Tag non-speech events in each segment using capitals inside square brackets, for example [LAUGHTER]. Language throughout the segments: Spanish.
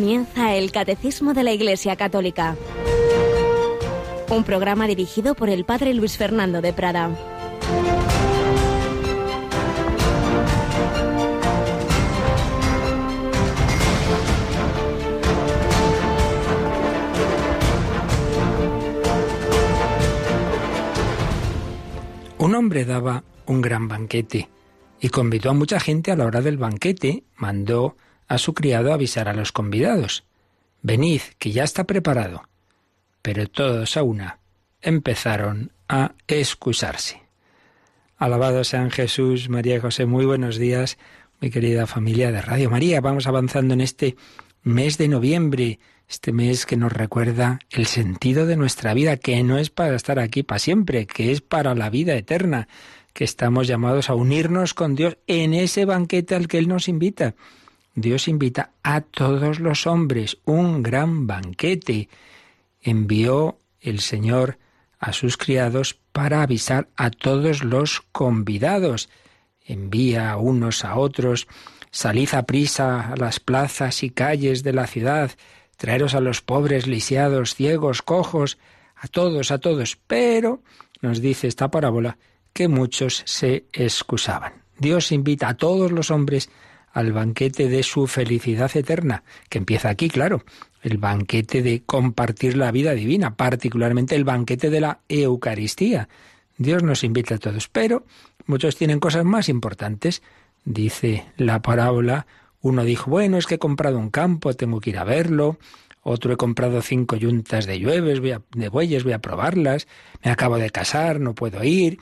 Comienza el Catecismo de la Iglesia Católica, un programa dirigido por el Padre Luis Fernando de Prada. Un hombre daba un gran banquete y convidó a mucha gente a la hora del banquete. Mandó a su criado avisar a los convidados. Venid, que ya está preparado. Pero todos a una empezaron a excusarse. Alabado sean Jesús, María y José, muy buenos días, mi querida familia de Radio María. Vamos avanzando en este mes de noviembre, este mes que nos recuerda el sentido de nuestra vida, que no es para estar aquí para siempre, que es para la vida eterna, que estamos llamados a unirnos con Dios en ese banquete al que Él nos invita. Dios invita a todos los hombres, un gran banquete. Envió el Señor a sus criados para avisar a todos los convidados. Envía a unos a otros, salid a prisa a las plazas y calles de la ciudad, traeros a los pobres, lisiados, ciegos, cojos, a todos, a todos. Pero, nos dice esta parábola, que muchos se excusaban. Dios invita a todos los hombres al banquete de su felicidad eterna, que empieza aquí, claro, el banquete de compartir la vida divina, particularmente el banquete de la Eucaristía. Dios nos invita a todos, pero muchos tienen cosas más importantes. Dice la parábola, uno dijo, bueno, es que he comprado un campo, tengo que ir a verlo. Otro he comprado cinco yuntas de llueves, voy de bueyes, voy a probarlas. Me acabo de casar, no puedo ir.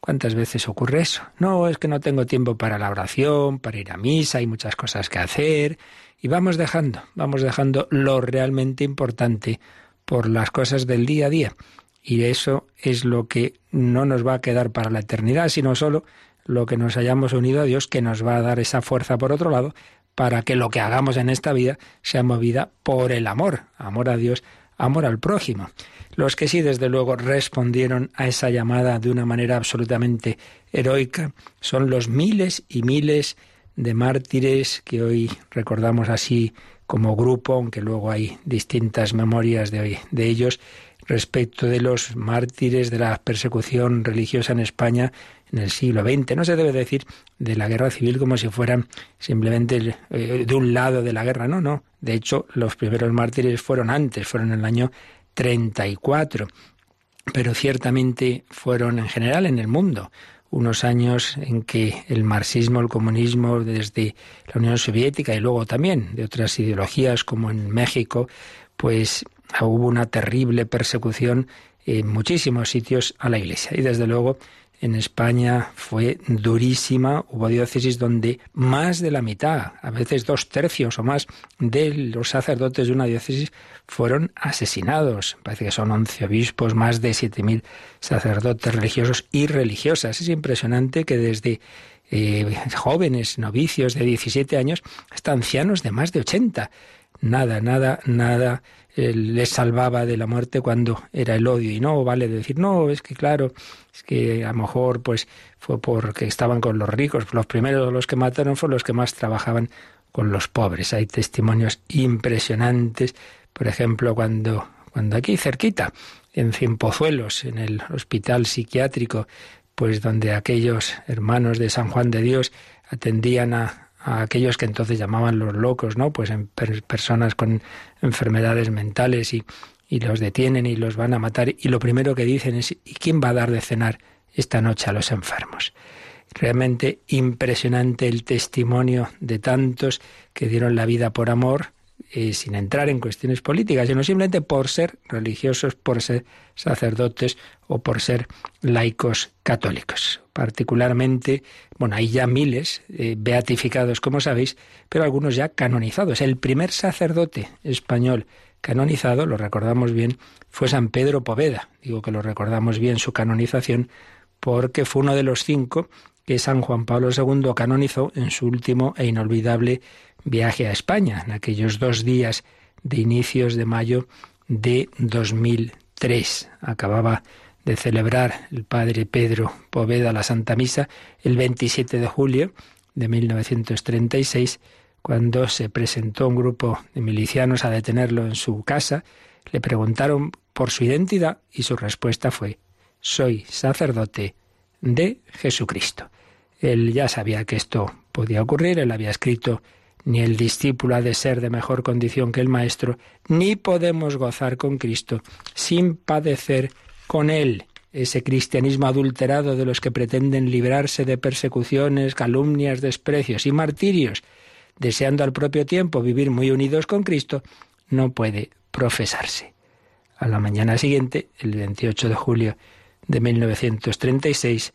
¿Cuántas veces ocurre eso? No, es que no tengo tiempo para la oración, para ir a misa, hay muchas cosas que hacer. Y vamos dejando, vamos dejando lo realmente importante por las cosas del día a día. Y eso es lo que no nos va a quedar para la eternidad, sino solo lo que nos hayamos unido a Dios, que nos va a dar esa fuerza por otro lado, para que lo que hagamos en esta vida sea movida por el amor, amor a Dios, amor al prójimo. Los que sí, desde luego, respondieron a esa llamada de una manera absolutamente heroica son los miles y miles de mártires que hoy recordamos así como grupo, aunque luego hay distintas memorias de, hoy, de ellos, respecto de los mártires de la persecución religiosa en España en el siglo XX. No se debe decir de la guerra civil como si fueran simplemente eh, de un lado de la guerra, no, no. De hecho, los primeros mártires fueron antes, fueron en el año 34. Pero ciertamente fueron en general en el mundo unos años en que el marxismo, el comunismo desde la Unión Soviética y luego también de otras ideologías como en México, pues hubo una terrible persecución en muchísimos sitios a la Iglesia. Y desde luego en España fue durísima. Hubo diócesis donde más de la mitad, a veces dos tercios o más, de los sacerdotes de una diócesis fueron asesinados. Parece que son once obispos, más de siete mil sacerdotes religiosos y religiosas. Es impresionante que desde eh, jóvenes, novicios de 17 años, hasta ancianos de más de 80. Nada, nada, nada les salvaba de la muerte cuando era el odio. Y no vale decir, no, es que claro, es que a lo mejor pues fue porque estaban con los ricos. Los primeros los que mataron fueron los que más trabajaban con los pobres. Hay testimonios impresionantes, por ejemplo, cuando, cuando aquí cerquita, en Cienpozuelos, en el hospital psiquiátrico, pues donde aquellos hermanos de San Juan de Dios atendían a, a aquellos que entonces llamaban los locos, ¿no? Pues en personas con enfermedades mentales y, y los detienen y los van a matar y lo primero que dicen es ¿y quién va a dar de cenar esta noche a los enfermos? Realmente impresionante el testimonio de tantos que dieron la vida por amor, sin entrar en cuestiones políticas, sino simplemente por ser religiosos, por ser sacerdotes o por ser laicos católicos. Particularmente, bueno, hay ya miles eh, beatificados, como sabéis, pero algunos ya canonizados. El primer sacerdote español canonizado, lo recordamos bien, fue San Pedro Poveda. Digo que lo recordamos bien su canonización porque fue uno de los cinco que San Juan Pablo II canonizó en su último e inolvidable viaje a España, en aquellos dos días de inicios de mayo de 2003. Acababa de celebrar el padre Pedro Poveda la Santa Misa el 27 de julio de 1936, cuando se presentó un grupo de milicianos a detenerlo en su casa, le preguntaron por su identidad y su respuesta fue, soy sacerdote de Jesucristo. Él ya sabía que esto podía ocurrir, él había escrito, ni el discípulo ha de ser de mejor condición que el maestro, ni podemos gozar con Cristo sin padecer con él ese cristianismo adulterado de los que pretenden librarse de persecuciones, calumnias, desprecios y martirios, deseando al propio tiempo vivir muy unidos con Cristo, no puede profesarse. A la mañana siguiente, el 28 de julio de 1936,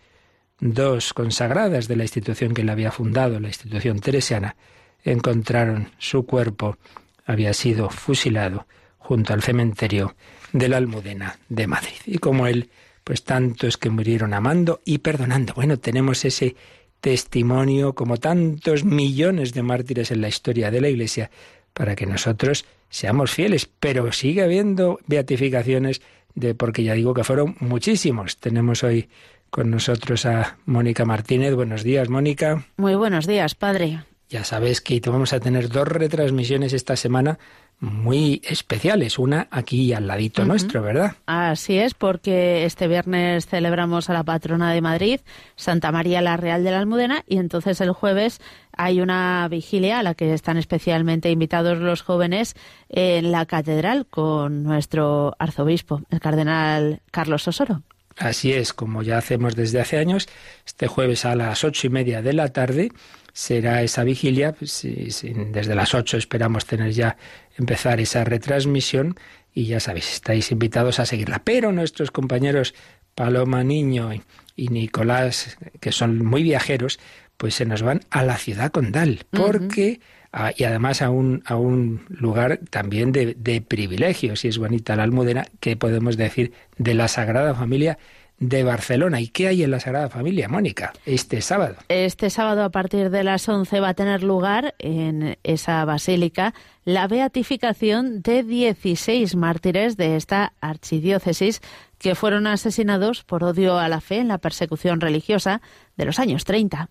dos consagradas de la institución que le había fundado, la institución teresiana, encontraron su cuerpo, había sido fusilado junto al cementerio de la Almudena de Madrid. Y como él, pues tantos que murieron amando y perdonando. Bueno, tenemos ese testimonio, como tantos millones de mártires en la historia de la Iglesia, para que nosotros seamos fieles. Pero sigue habiendo beatificaciones de, porque ya digo que fueron muchísimos. Tenemos hoy con nosotros a Mónica Martínez. Buenos días, Mónica. Muy buenos días, padre. Ya sabes que vamos a tener dos retransmisiones esta semana muy especiales, una aquí al ladito nuestro, ¿verdad? Así es, porque este viernes celebramos a la patrona de Madrid, Santa María la Real de la Almudena, y entonces el jueves hay una vigilia a la que están especialmente invitados los jóvenes en la catedral con nuestro arzobispo, el cardenal Carlos Osoro. Así es, como ya hacemos desde hace años, este jueves a las ocho y media de la tarde será esa vigilia. Pues, desde las ocho esperamos tener ya empezar esa retransmisión y ya sabéis, estáis invitados a seguirla. Pero nuestros compañeros Paloma Niño y Nicolás, que son muy viajeros, pues se nos van a la ciudad condal, porque... y además a un, a un lugar también de, de privilegio, si es bonita la Almudena, que podemos decir de la Sagrada Familia de Barcelona. ¿Y qué hay en la Sagrada Familia, Mónica, este sábado? Este sábado a partir de las 11 va a tener lugar en esa basílica la beatificación de 16 mártires de esta archidiócesis que fueron asesinados por odio a la fe en la persecución religiosa de los años 30.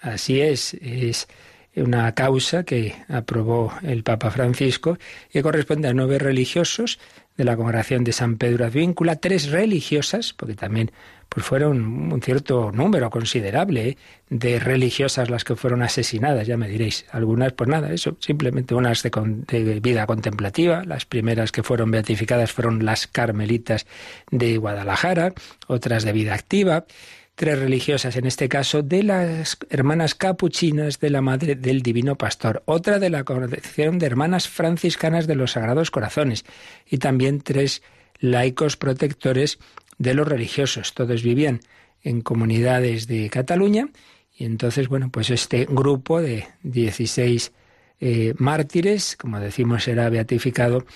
Así es, es una causa que aprobó el Papa Francisco y corresponde a nueve religiosos de la congregación de San Pedro Advíncula, tres religiosas, porque también pues fueron un cierto número considerable ¿eh? de religiosas las que fueron asesinadas, ya me diréis. Algunas, pues nada, eso, simplemente unas de, de vida contemplativa, las primeras que fueron beatificadas fueron las carmelitas de Guadalajara, otras de vida activa tres religiosas, en este caso de las hermanas capuchinas de la Madre del Divino Pastor, otra de la congregación de hermanas franciscanas de los Sagrados Corazones y también tres laicos protectores de los religiosos. Todos vivían en comunidades de Cataluña y entonces, bueno, pues este grupo de 16 eh, mártires, como decimos, será beatificado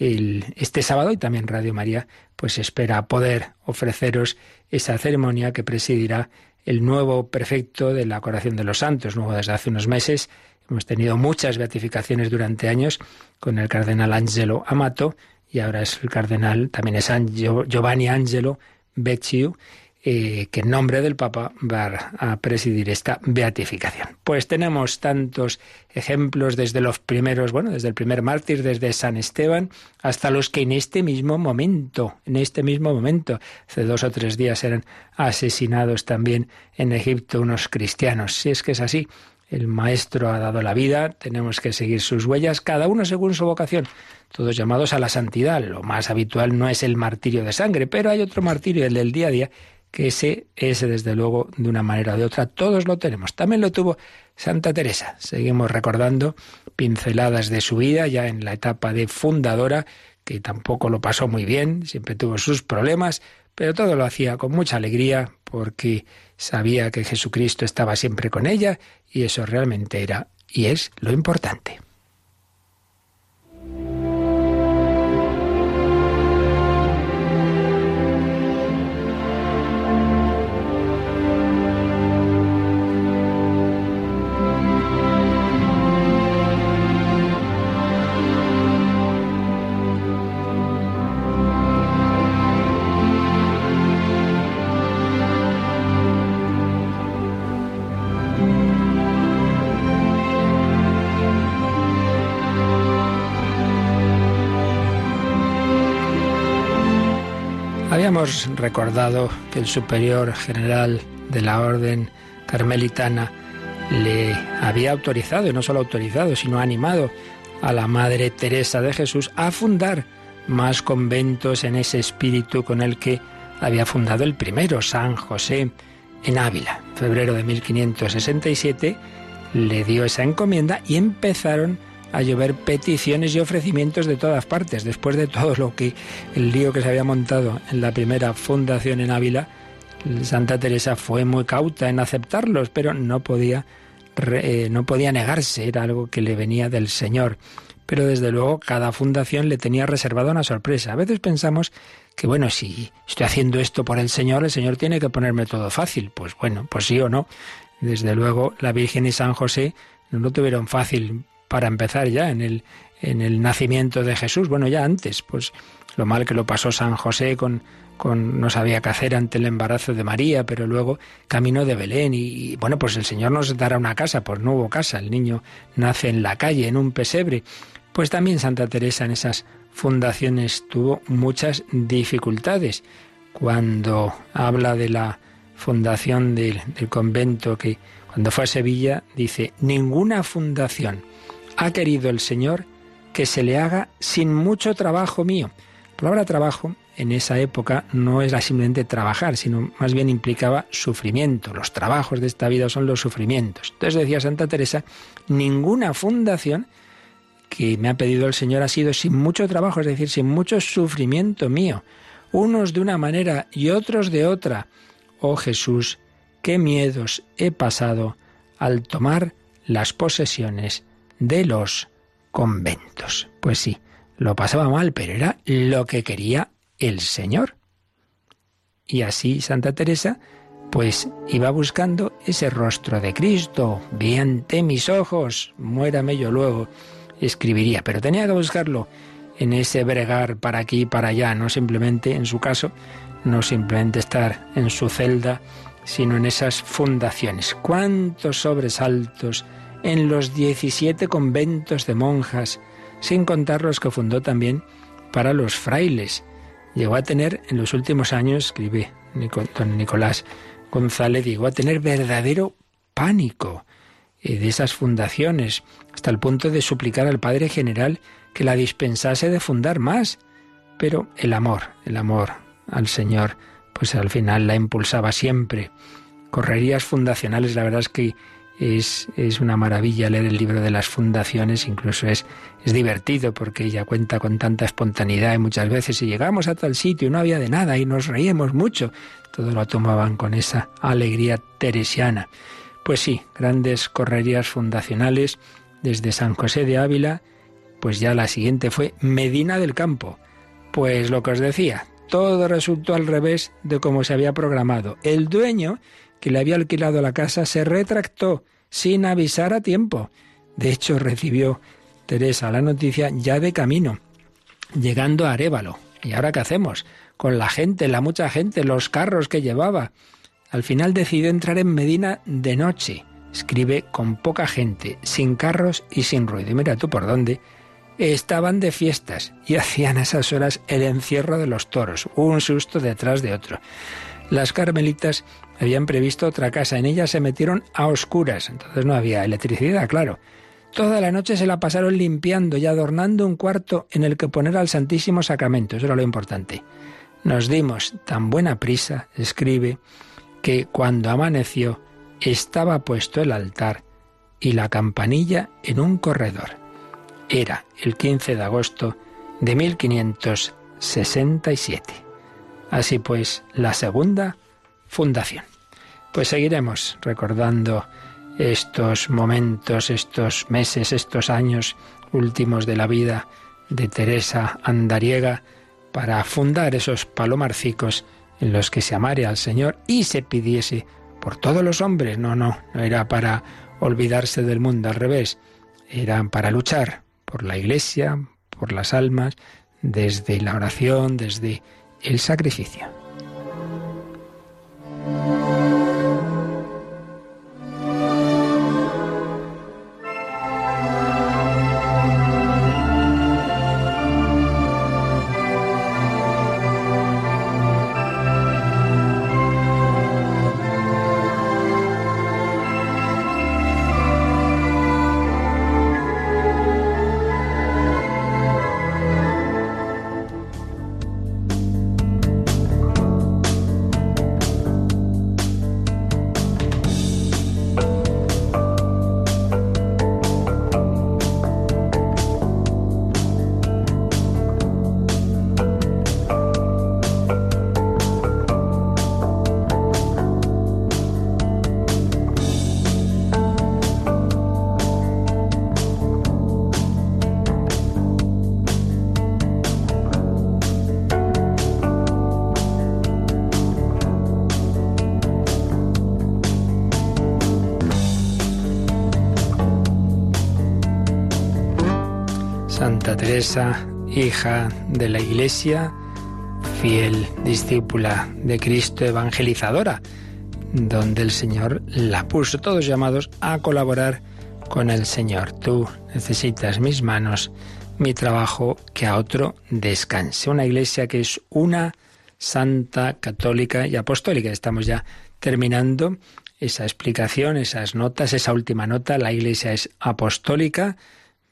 este sábado y también Radio María pues espera poder ofreceros esa ceremonia que presidirá el nuevo prefecto de la Coración de los Santos, nuevo desde hace unos meses. Hemos tenido muchas beatificaciones durante años con el cardenal Angelo Amato y ahora es el cardenal, también es Giovanni Angelo Becciu, eh, que en nombre del Papa va a presidir esta beatificación. Pues tenemos tantos ejemplos desde los primeros, bueno, desde el primer mártir, desde San Esteban, hasta los que en este mismo momento, en este mismo momento, hace dos o tres días eran asesinados también en Egipto unos cristianos. Si es que es así, el Maestro ha dado la vida, tenemos que seguir sus huellas, cada uno según su vocación, todos llamados a la santidad. Lo más habitual no es el martirio de sangre, pero hay otro martirio, el del día a día, que ese, ese desde luego, de una manera o de otra, todos lo tenemos. También lo tuvo Santa Teresa. Seguimos recordando pinceladas de su vida ya en la etapa de fundadora, que tampoco lo pasó muy bien, siempre tuvo sus problemas, pero todo lo hacía con mucha alegría porque sabía que Jesucristo estaba siempre con ella y eso realmente era y es lo importante. Hemos recordado que el superior general de la orden carmelitana le había autorizado, y no solo autorizado, sino animado a la Madre Teresa de Jesús a fundar más conventos en ese espíritu con el que había fundado el primero, San José, en Ávila. En febrero de 1567 le dio esa encomienda y empezaron a llover peticiones y ofrecimientos de todas partes. Después de todo lo que el lío que se había montado en la primera fundación en Ávila, Santa Teresa fue muy cauta en aceptarlos, pero no podía eh, no podía negarse, era algo que le venía del Señor. Pero desde luego cada fundación le tenía reservada una sorpresa. A veces pensamos que bueno, si estoy haciendo esto por el Señor, el Señor tiene que ponerme todo fácil. Pues bueno, pues sí o no. Desde luego la Virgen y San José no lo tuvieron fácil para empezar ya en el, en el nacimiento de Jesús. Bueno, ya antes, pues lo mal que lo pasó San José con, con no sabía qué hacer ante el embarazo de María, pero luego camino de Belén y, bueno, pues el Señor nos dará una casa, pues no hubo casa, el niño nace en la calle, en un pesebre. Pues también Santa Teresa en esas fundaciones tuvo muchas dificultades. Cuando habla de la fundación del convento que cuando fue a Sevilla dice, ninguna fundación ha querido el Señor que se le haga sin mucho trabajo mío. La palabra trabajo en esa época no era simplemente trabajar, sino más bien implicaba sufrimiento. Los trabajos de esta vida son los sufrimientos. Entonces decía Santa Teresa, ninguna fundación que me ha pedido el Señor ha sido sin mucho trabajo, es decir, sin mucho sufrimiento mío, unos de una manera y otros de otra. Oh Jesús, qué miedos he pasado al tomar las posesiones de los conventos. Pues sí, lo pasaba mal, pero era lo que quería el Señor. Y así Santa Teresa, pues iba buscando ese rostro de Cristo. Vi ante mis ojos, muérame yo luego, escribiría. Pero tenía que buscarlo en ese bregar para aquí y para allá, no simplemente, en su caso, no simplemente estar en su celda, sino en esas fundaciones. ¿Cuántos sobresaltos en los 17 conventos de monjas, sin contar los que fundó también para los frailes. Llegó a tener en los últimos años, escribe don Nicolás González, llegó a tener verdadero pánico eh, de esas fundaciones, hasta el punto de suplicar al Padre General que la dispensase de fundar más. Pero el amor, el amor al Señor, pues al final la impulsaba siempre. Correrías fundacionales, la verdad es que es, una maravilla leer el libro de las fundaciones, incluso es, es divertido porque ella cuenta con tanta espontaneidad y muchas veces si llegamos a tal sitio no había de nada y nos reíamos mucho, todo lo tomaban con esa alegría teresiana. Pues sí, grandes correrías fundacionales desde San José de Ávila, pues ya la siguiente fue Medina del Campo. Pues lo que os decía, todo resultó al revés de como se había programado. El dueño que le había alquilado la casa se retractó sin avisar a tiempo. De hecho, recibió Teresa la noticia ya de camino, llegando a Arévalo. ¿Y ahora qué hacemos? Con la gente, la mucha gente, los carros que llevaba. Al final decidió entrar en Medina de noche. Escribe con poca gente, sin carros y sin ruido. Mira tú por dónde. Estaban de fiestas y [LAUGHS] hacían a esas horas el encierro de los toros, un susto detrás de otro. Las carmelitas habían previsto otra casa. En ella se metieron a oscuras. Entonces no había electricidad, claro. Toda la noche se la pasaron limpiando y adornando un cuarto en el que poner al Santísimo Sacramento. Eso era lo importante. Nos dimos tan buena prisa, escribe, que cuando amaneció estaba puesto el altar y la campanilla en un corredor. Era el 15 de agosto de 1567. Así pues, la segunda fundación. Pues seguiremos recordando estos momentos, estos meses, estos años últimos de la vida de Teresa Andariega para fundar esos palomarcicos en los que se amare al Señor y se pidiese por todos los hombres. No, no, no era para olvidarse del mundo, al revés, era para luchar por la Iglesia, por las almas, desde la oración, desde el sacrificio. Teresa, hija de la Iglesia, fiel discípula de Cristo, evangelizadora, donde el Señor la puso, todos llamados a colaborar con el Señor. Tú necesitas mis manos, mi trabajo, que a otro descanse. Una iglesia que es una santa, católica y apostólica. Estamos ya terminando esa explicación, esas notas, esa última nota. La iglesia es apostólica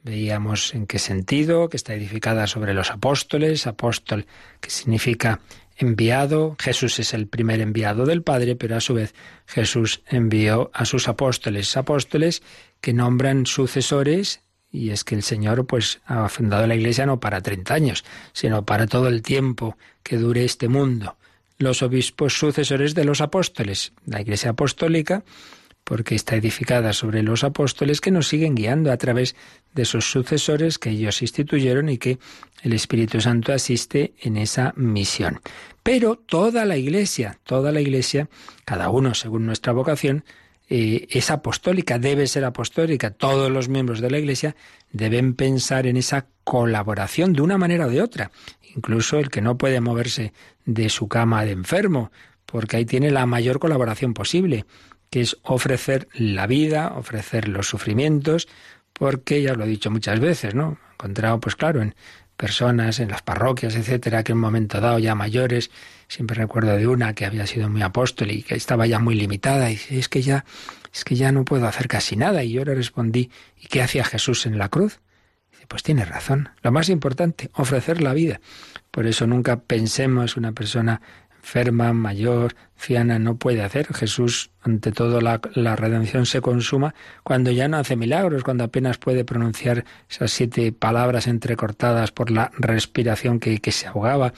Veíamos en qué sentido, que está edificada sobre los apóstoles, apóstol que significa enviado, Jesús es el primer enviado del Padre, pero a su vez Jesús envió a sus apóstoles, apóstoles que nombran sucesores y es que el Señor pues ha fundado la Iglesia no para 30 años, sino para todo el tiempo que dure este mundo. Los obispos sucesores de los apóstoles, la Iglesia apostólica porque está edificada sobre los apóstoles que nos siguen guiando a través de sus sucesores que ellos instituyeron y que el Espíritu Santo asiste en esa misión. Pero toda la Iglesia, toda la Iglesia, cada uno según nuestra vocación, eh, es apostólica, debe ser apostólica. Todos los miembros de la Iglesia deben pensar en esa colaboración de una manera o de otra. Incluso el que no puede moverse de su cama de enfermo, porque ahí tiene la mayor colaboración posible que es ofrecer la vida, ofrecer los sufrimientos, porque ya lo he dicho muchas veces, ¿no? He encontrado, pues claro, en personas, en las parroquias, etcétera, que en un momento dado ya mayores, siempre recuerdo de una que había sido muy apóstol y que estaba ya muy limitada, y dice, es que ya, es que ya no puedo hacer casi nada. Y yo le respondí, ¿y qué hacía Jesús en la cruz? Dice, pues tiene razón. Lo más importante, ofrecer la vida. Por eso nunca pensemos una persona enferma, mayor, fiana, no puede hacer. Jesús, ante todo, la, redención se consuma cuando ya no hace milagros, cuando apenas puede pronunciar esas siete palabras entrecortadas por la respiración que, que se ahogaba.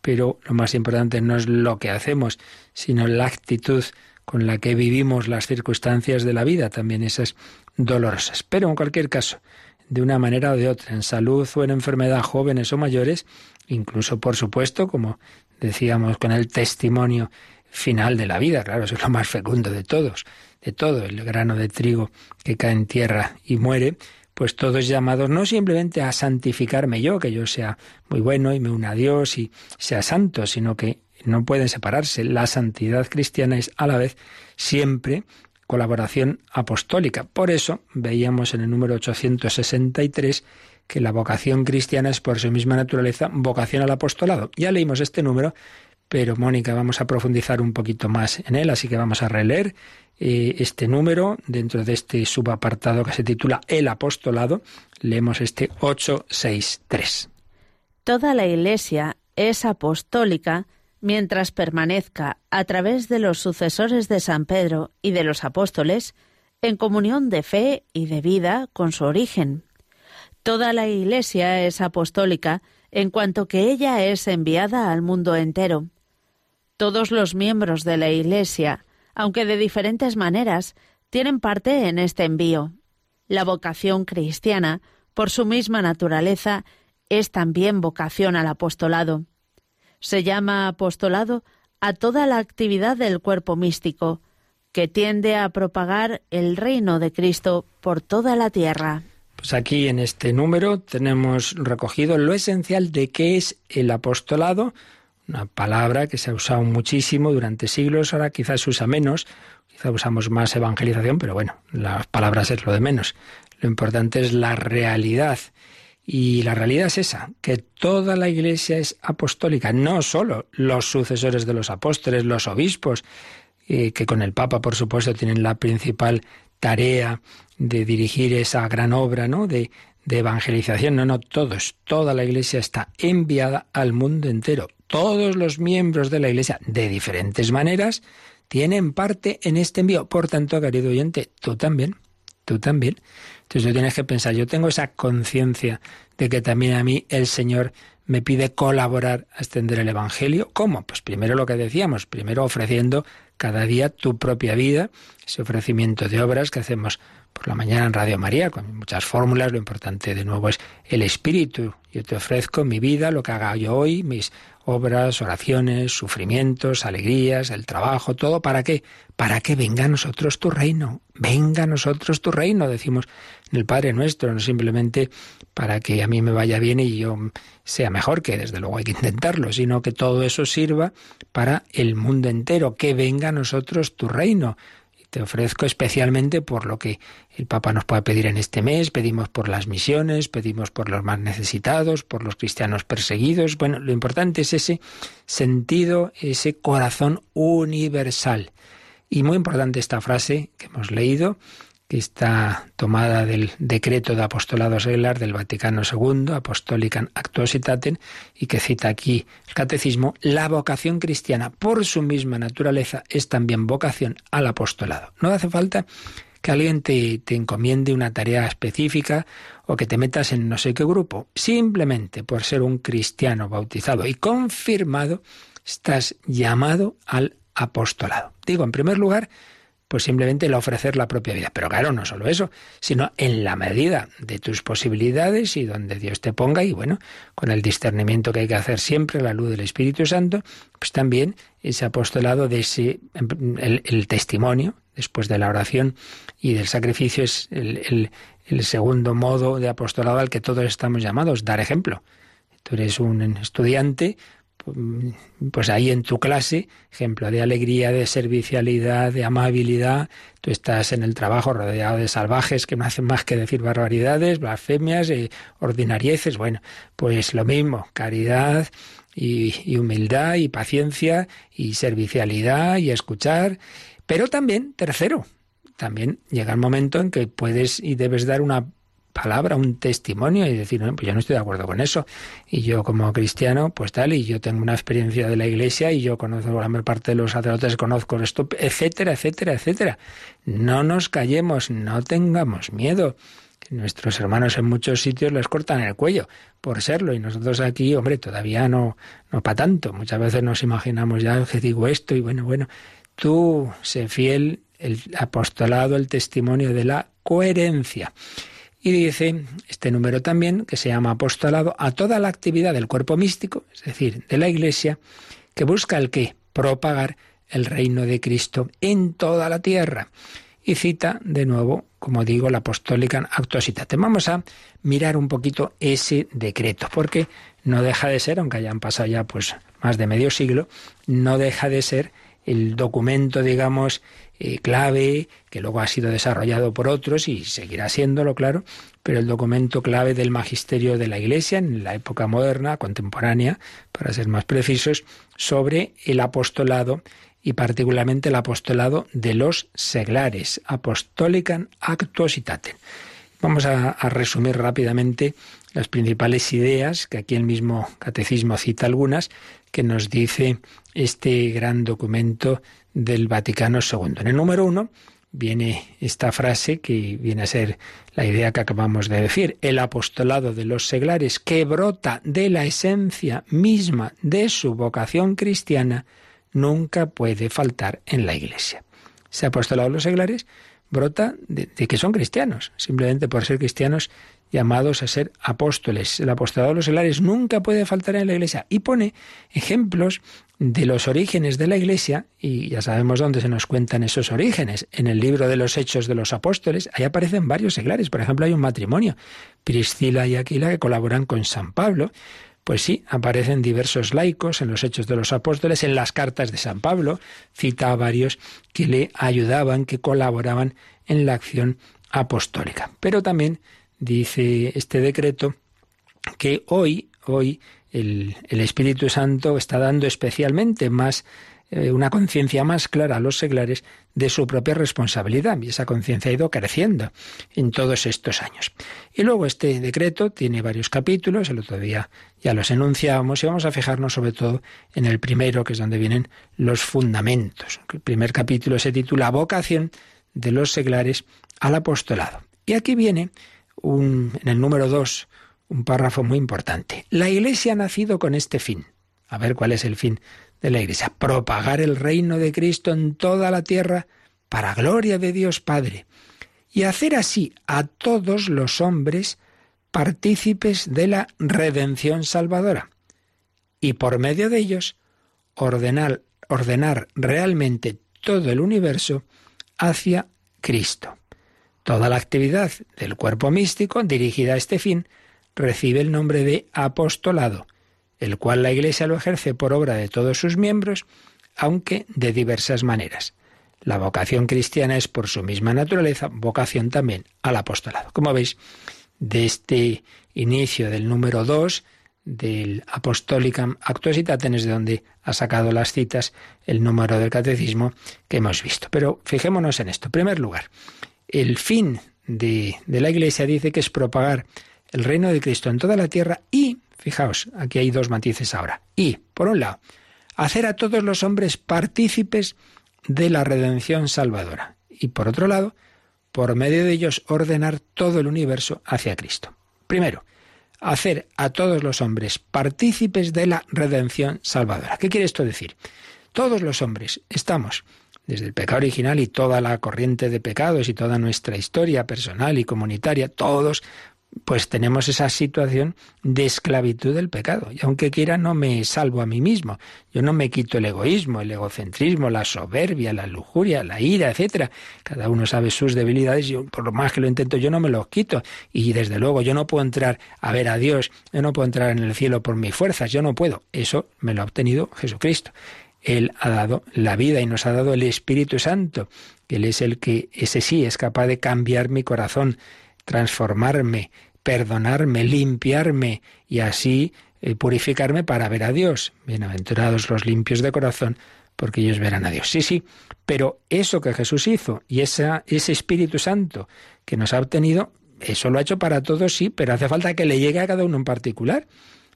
Pero lo más importante no es lo que hacemos, sino la actitud con la que vivimos las circunstancias de la vida, también esas dolorosas. Pero en cualquier caso, de una manera o de otra, en salud o en enfermedad, jóvenes o mayores, incluso por supuesto, como decíamos, con el testimonio final de la vida, claro, es lo más fecundo de todos, de todo, el grano de trigo que cae en tierra y muere, pues todos llamados no simplemente a santificarme yo, que yo sea muy bueno y me una a Dios y sea santo, sino que no pueden separarse. La santidad cristiana es a la vez siempre colaboración apostólica. Por eso veíamos en el número 863 que la vocación cristiana es por su misma naturaleza vocación al apostolado. Ya leímos este número, pero Mónica, vamos a profundizar un poquito más en él, así que vamos a releer eh, este número dentro de este subapartado que se titula El apostolado. Leemos este 863. Toda la Iglesia es apostólica mientras permanezca a través de los sucesores de San Pedro y de los apóstoles en comunión de fe y de vida con su origen. Toda la Iglesia es apostólica en cuanto que ella es enviada al mundo entero. Todos los miembros de la Iglesia, aunque de diferentes maneras, tienen parte en este envío. La vocación cristiana, por su misma naturaleza, es también vocación al apostolado. Se llama apostolado a toda la actividad del cuerpo místico, que tiende a propagar el reino de Cristo por toda la tierra. Pues aquí en este número tenemos recogido lo esencial de qué es el apostolado, una palabra que se ha usado muchísimo durante siglos, ahora quizás se usa menos, quizás usamos más evangelización, pero bueno, las palabras es lo de menos. Lo importante es la realidad. Y la realidad es esa, que toda la Iglesia es apostólica, no solo los sucesores de los apóstoles, los obispos, eh, que con el Papa, por supuesto, tienen la principal tarea de dirigir esa gran obra, ¿no? De, de evangelización. No, no, todos, toda la Iglesia está enviada al mundo entero. Todos los miembros de la Iglesia, de diferentes maneras, tienen parte en este envío. Por tanto, querido oyente, tú también, tú también. Entonces tú tienes que pensar, yo tengo esa conciencia de que también a mí el Señor me pide colaborar a extender el Evangelio. ¿Cómo? Pues primero lo que decíamos, primero ofreciendo cada día tu propia vida, ese ofrecimiento de obras que hacemos por la mañana en Radio María, con muchas fórmulas. Lo importante de nuevo es el espíritu. Yo te ofrezco mi vida, lo que haga yo hoy, mis obras, oraciones, sufrimientos, alegrías, el trabajo, todo. ¿Para qué? Para que venga a nosotros tu reino. Venga a nosotros tu reino, decimos en el Padre Nuestro, no simplemente para que a mí me vaya bien y yo sea mejor, que desde luego hay que intentarlo, sino que todo eso sirva para el mundo entero, que venga a nosotros tu reino. Te ofrezco especialmente por lo que el Papa nos puede pedir en este mes. Pedimos por las misiones, pedimos por los más necesitados, por los cristianos perseguidos. Bueno, lo importante es ese sentido, ese corazón universal. Y muy importante esta frase que hemos leído, que está tomada del decreto de apostolado seglar del Vaticano II, Apostolicam Actuositatem, y que cita aquí el catecismo, la vocación cristiana, por su misma naturaleza, es también vocación al apostolado. No hace falta que alguien te, te encomiende una tarea específica o que te metas en no sé qué grupo. Simplemente por ser un cristiano bautizado y confirmado, estás llamado al apostolado. Digo, en primer lugar, pues simplemente el ofrecer la propia vida. Pero claro, no solo eso, sino en la medida de tus posibilidades y donde Dios te ponga, y bueno, con el discernimiento que hay que hacer siempre, la luz del Espíritu Santo, pues también ese apostolado de ese, el, testimonio, después de la oración y del sacrificio, es el, el segundo modo de apostolado al que todos estamos llamados, dar ejemplo. Tú eres un estudiante, pues ahí en tu clase, ejemplo de alegría, de servicialidad, de amabilidad, tú estás en el trabajo rodeado de salvajes que no hacen más que decir barbaridades, blasfemias, eh, ordinarieces, bueno, pues lo mismo, caridad y, y humildad y paciencia y servicialidad y escuchar, pero también, tercero, también llega el momento en que puedes y debes dar una palabra, un testimonio y decir, no, pues yo no estoy de acuerdo con eso. Y yo como cristiano, pues tal, y yo tengo una experiencia de la iglesia y yo conozco la mayor parte de los sacerdotes, conozco esto, etcétera, etcétera, etcétera. No nos callemos, no tengamos miedo. Nuestros hermanos en muchos sitios les cortan el cuello por serlo y nosotros aquí, hombre, todavía no, no para tanto. Muchas veces nos imaginamos ya que digo esto y bueno, bueno, tú sé fiel, el apostolado, el testimonio de la coherencia. Y dice este número también, que se llama apostolado, a toda la actividad del cuerpo místico, es decir, de la Iglesia, que busca el qué? Propagar el reino de Cristo en toda la tierra. Y cita de nuevo, como digo, la apostólica actuositate. Vamos a mirar un poquito ese decreto, porque no deja de ser, aunque hayan pasado ya pues más de medio siglo, no deja de ser el documento, digamos, eh, clave, que luego ha sido desarrollado por otros y seguirá siéndolo, claro, pero el documento clave del magisterio de la Iglesia en la época moderna, contemporánea, para ser más precisos, sobre el apostolado y particularmente el apostolado de los seglares, apostolican actuositatem. Vamos a, a resumir rápidamente las principales ideas, que aquí el mismo catecismo cita algunas, que nos dice este gran documento del Vaticano II. En el número uno viene esta frase que viene a ser la idea que acabamos de decir, el apostolado de los seglares que brota de la esencia misma de su vocación cristiana, nunca puede faltar en la Iglesia. Ese apostolado de los seglares brota de, que son cristianos, simplemente por ser cristianos llamados a ser apóstoles. El apostolado de los seglares nunca puede faltar en la Iglesia y pone ejemplos de los orígenes de la Iglesia, y ya sabemos dónde se nos cuentan esos orígenes. En el libro de los Hechos de los Apóstoles, ahí aparecen varios seglares. Por ejemplo, hay un matrimonio, Priscila y Aquila, que colaboran con San Pablo. Pues sí, aparecen diversos laicos en los Hechos de los Apóstoles, en las cartas de San Pablo, cita a varios que le ayudaban, que colaboraban en la acción apostólica. Pero también dice este decreto que hoy, hoy el, Espíritu Santo está dando especialmente más eh, una conciencia más clara a los seglares de su propia responsabilidad y esa conciencia ha ido creciendo en todos estos años. Y luego este decreto tiene varios capítulos, el otro día ya los enunciábamos y vamos a fijarnos sobre todo en el primero, que es donde vienen los fundamentos. El primer capítulo se titula Vocación de los seglares al apostolado. Y aquí viene en el número dos un párrafo muy importante. La Iglesia ha nacido con este fin. A ver cuál es el fin de la Iglesia. Propagar el reino de Cristo en toda la tierra para gloria de Dios Padre. y hacer así a todos los hombres partícipes de la redención salvadora, y por medio de ellos ordenar, ordenar realmente todo el universo hacia Cristo. Toda la actividad del cuerpo místico dirigida a este fin recibe el nombre de apostolado, el cual la Iglesia lo ejerce por obra de todos sus miembros, aunque de diversas maneras. La vocación cristiana es por su misma naturaleza vocación también al apostolado. Como veis, de este inicio del número 2 del Apostolicam Actuositatem de donde ha sacado las citas el número del catecismo que hemos visto. Pero fijémonos en esto. En primer lugar, el fin de, de la Iglesia dice que es propagar el reino de Cristo en toda la tierra y, fijaos, aquí hay dos matices ahora, y, por un lado, hacer a todos los hombres partícipes de la redención salvadora y, por otro lado, por medio de ellos ordenar todo el universo hacia Cristo. Primero, hacer a todos los hombres partícipes de la redención salvadora. ¿Qué quiere esto decir? Todos los hombres estamos desde el pecado original y toda la corriente de pecados y toda nuestra historia personal y comunitaria, todos pues tenemos esa situación de esclavitud del pecado. Y aunque quiera, no me salvo a mí mismo. Yo no me quito el egoísmo, el egocentrismo, la soberbia, la lujuria, la ira, etcétera. Cada uno sabe sus debilidades y por lo más que lo intento, yo no me los quito. Y desde luego, yo no puedo entrar a ver a Dios, yo no puedo entrar en el cielo por mis fuerzas, yo no puedo. Eso me lo ha obtenido Jesucristo. Él ha dado la vida y nos ha dado el Espíritu Santo. Él es el que, ese sí, es capaz de cambiar mi corazón, transformarme, perdonarme, limpiarme y así eh, purificarme para ver a Dios. Bienaventurados los limpios de corazón, porque ellos verán a Dios. Sí, sí, pero eso que Jesús hizo y ese Espíritu Santo que nos ha obtenido, eso lo ha hecho para todos, sí, pero hace falta que le llegue a cada uno en particular.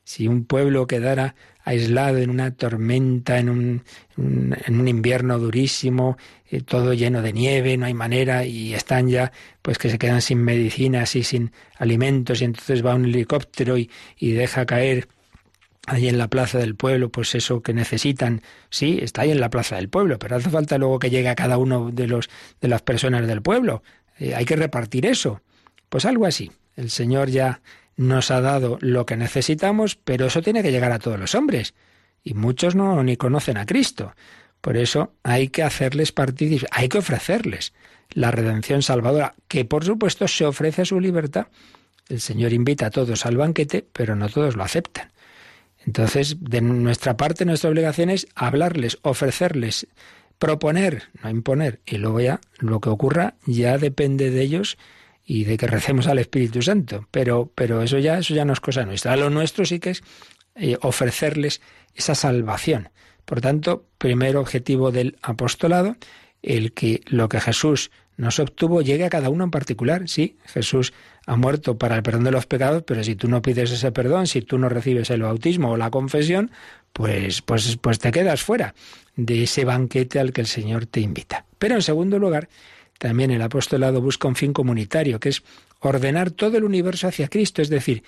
Si un pueblo quedara aislado en una tormenta, en un, en un invierno durísimo, eh, todo lleno de nieve, no hay manera, y están ya, pues que se quedan sin medicinas y sin alimentos, y entonces va un helicóptero y, deja caer ahí en la plaza del pueblo, pues eso que necesitan, sí, está ahí en la plaza del pueblo, pero hace falta luego que llegue a cada uno de los de las personas del pueblo. Eh, hay que repartir eso. Pues algo así. El Señor ya nos ha dado lo que necesitamos, pero eso tiene que llegar a todos los hombres. Y muchos no ni conocen a Cristo. Por eso hay que hacerles partícipes, hay que ofrecerles la redención salvadora, que por supuesto se ofrece a su libertad. El Señor invita a todos al banquete, pero no todos lo aceptan. Entonces, de nuestra parte, nuestra obligación es hablarles, ofrecerles, proponer, no imponer. Y luego ya lo que ocurra ya depende de ellos y de que recemos al Espíritu Santo. Pero, pero eso ya, eso ya no es cosa nuestra. Lo nuestro sí que es eh, ofrecerles esa salvación. Por tanto, primer objetivo del apostolado, el que lo que Jesús nos obtuvo llegue a cada uno en particular. Sí, Jesús ha muerto para el perdón de los pecados, pero si tú no pides ese perdón, si tú no recibes el bautismo o la confesión, pues, pues, pues te quedas fuera de ese banquete al que el Señor te invita. Pero en segundo lugar, también el apostolado busca un fin comunitario, que es ordenar todo el universo hacia Cristo, es decir,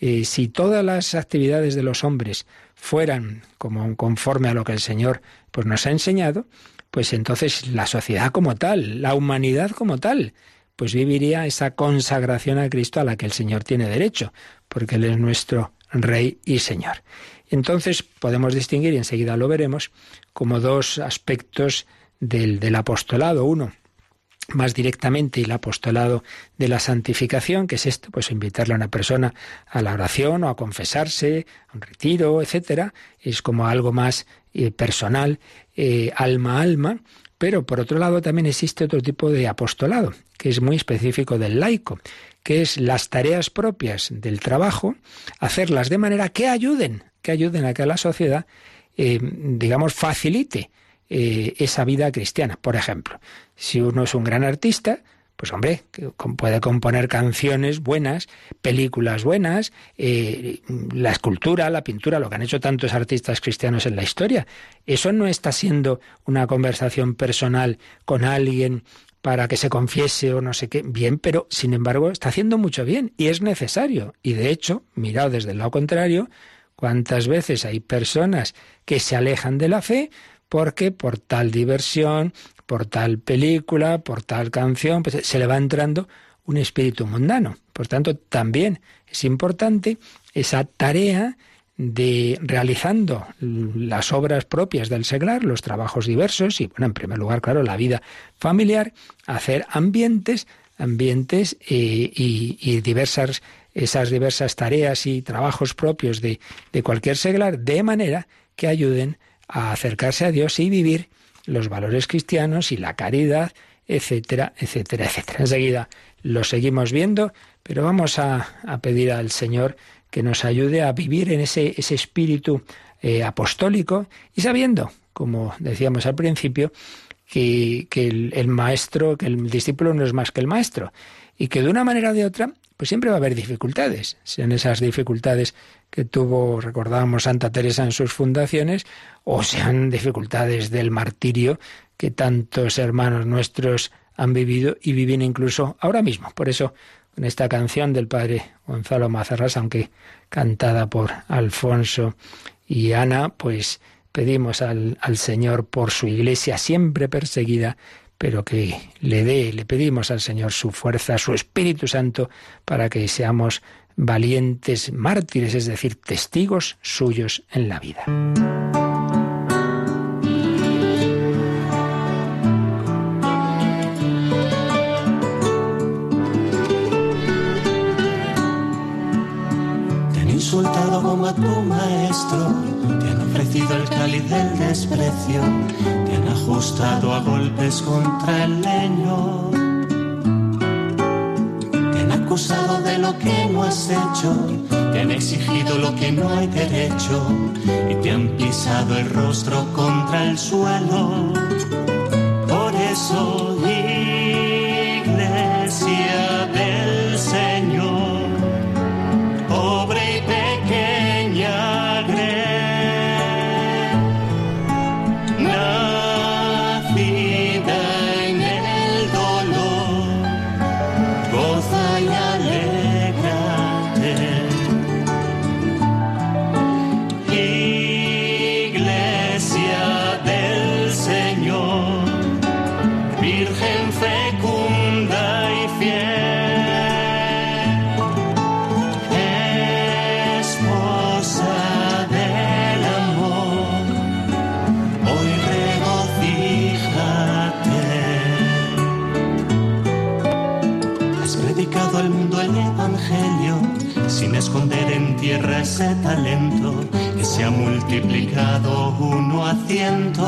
eh, si todas las actividades de los hombres fueran como conforme a lo que el Señor pues, nos ha enseñado, pues entonces la sociedad como tal, la humanidad como tal, pues viviría esa consagración a Cristo a la que el Señor tiene derecho, porque Él es nuestro Rey y Señor. Entonces podemos distinguir, y enseguida lo veremos, como dos aspectos del, del apostolado. Uno, más directamente el apostolado de la santificación, que es esto, pues invitarle a una persona a la oración o a confesarse, a un retiro, etcétera, es como algo más eh, personal, eh, alma a alma, pero por otro lado también existe otro tipo de apostolado, que es muy específico del laico, que es las tareas propias del trabajo, hacerlas de manera que ayuden, que ayuden a que la sociedad, eh, digamos, facilite esa vida cristiana. Por ejemplo, si uno es un gran artista, pues hombre, puede componer canciones buenas, películas buenas, eh, la escultura, la pintura, lo que han hecho tantos artistas cristianos en la historia. Eso no está siendo una conversación personal con alguien para que se confiese o no sé qué, bien, pero sin embargo está haciendo mucho bien y es necesario. Y de hecho, mirado desde el lado contrario, cuántas veces hay personas que se alejan de la fe porque por tal diversión, por tal película, por tal canción, pues se le va entrando un espíritu mundano. Por tanto, también es importante esa tarea de realizando las obras propias del seglar, los trabajos diversos y, bueno, en primer lugar, claro, la vida familiar, hacer ambientes, ambientes eh, y, diversas, esas diversas tareas y trabajos propios de, de cualquier seglar, de manera que ayuden a acercarse a Dios y vivir los valores cristianos y la caridad, etcétera, etcétera, etcétera. Enseguida lo seguimos viendo, pero vamos a, pedir al Señor que nos ayude a vivir en ese, ese espíritu eh, apostólico y sabiendo, como decíamos al principio, que, el, maestro, que el discípulo no es más que el maestro y que de una manera o de otra, pues siempre va a haber dificultades, sean esas dificultades que tuvo, recordábamos, Santa Teresa en sus fundaciones, o sean dificultades del martirio que tantos hermanos nuestros han vivido y viven incluso ahora mismo. Por eso, con esta canción del padre Gonzalo Mazarras, aunque cantada por Alfonso y Ana, pues pedimos al, al Señor por su iglesia siempre perseguida, pero que le dé, le pedimos al Señor su fuerza, su Espíritu Santo, para que seamos valientes mártires, es decir, testigos suyos en la vida. insultado como a tu maestro, te han ofrecido el cáliz del desprecio, te han ajustado a golpes contra el leño, te han acusado de lo que no has hecho, te han exigido lo que no hay derecho y te han pisado el rostro contra el suelo. Por eso, iglesia ese talento que se ha multiplicado uno a ciento.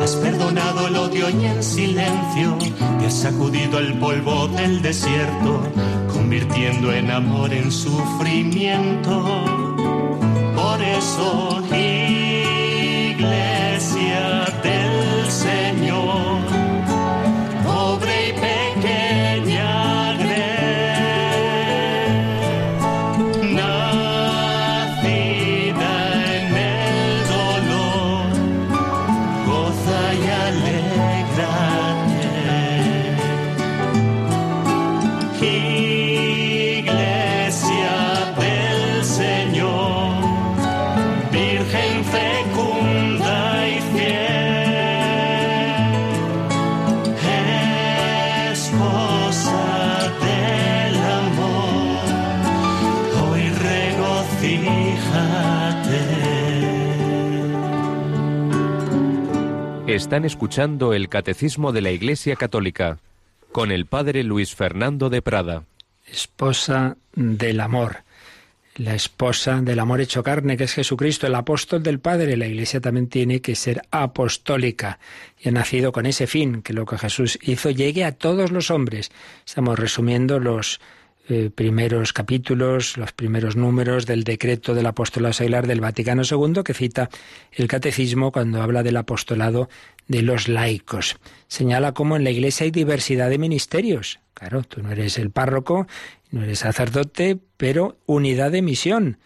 Has perdonado el odio y en silencio te has sacudido el polvo del desierto, convirtiendo en amor en sufrimiento. Por eso, iglesia Están escuchando el Catecismo de la Iglesia Católica con el Padre Luis Fernando de Prada. Esposa del amor. La esposa del amor hecho carne, que es Jesucristo, el apóstol del Padre. La Iglesia también tiene que ser apostólica y ha nacido con ese fin, que lo que Jesús hizo llegue a todos los hombres. Estamos resumiendo los eh, primeros capítulos, los primeros números del decreto del apostolado seglar del Vaticano II que cita el catecismo cuando habla del apostolado de los laicos. Señala cómo en la Iglesia hay diversidad de ministerios. Claro, tú no eres el párroco, no eres sacerdote, pero unidad de misión.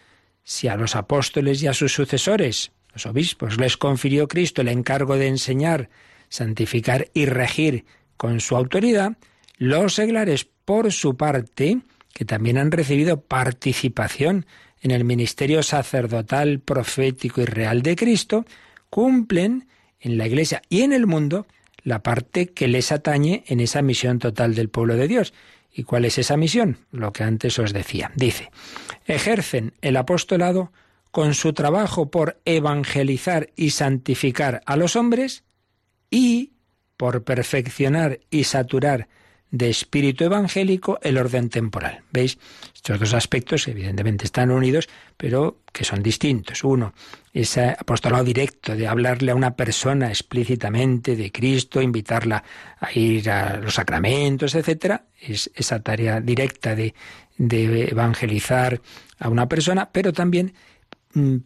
Si a los apóstoles y a sus sucesores, los obispos, les confirió Cristo el encargo de enseñar, santificar y regir con su autoridad, los seglares por su parte, que también han recibido participación en el ministerio sacerdotal, profético y real de Cristo, cumplen en la Iglesia y en el mundo la parte que les atañe en esa misión total del pueblo de Dios. ¿Y cuál es esa misión? Lo que antes os decía. Dice, ejercen el apostolado con su trabajo por evangelizar y santificar a los hombres y por perfeccionar y saturar de espíritu evangélico el orden temporal. ¿Veis? Estos dos aspectos evidentemente están unidos, pero que son distintos. Uno, ese apostolado directo de hablarle a una persona explícitamente de Cristo, invitarla a ir a los sacramentos, etcétera, es esa tarea directa de, de evangelizar a una persona, pero también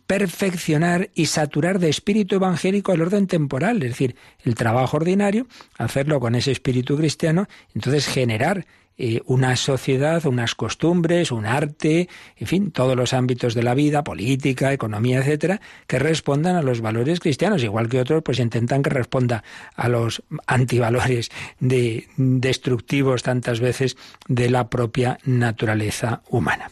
perfeccionar y saturar de espíritu evangélico el orden temporal, es decir, el trabajo ordinario, hacerlo con ese espíritu cristiano, entonces generar eh, una sociedad, unas costumbres, un arte, en fin, todos los ámbitos de la vida, política, economía, etcétera, que respondan a los valores cristianos, igual que otros, pues intentan que responda a los antivalores de, destructivos tantas veces de la propia naturaleza humana.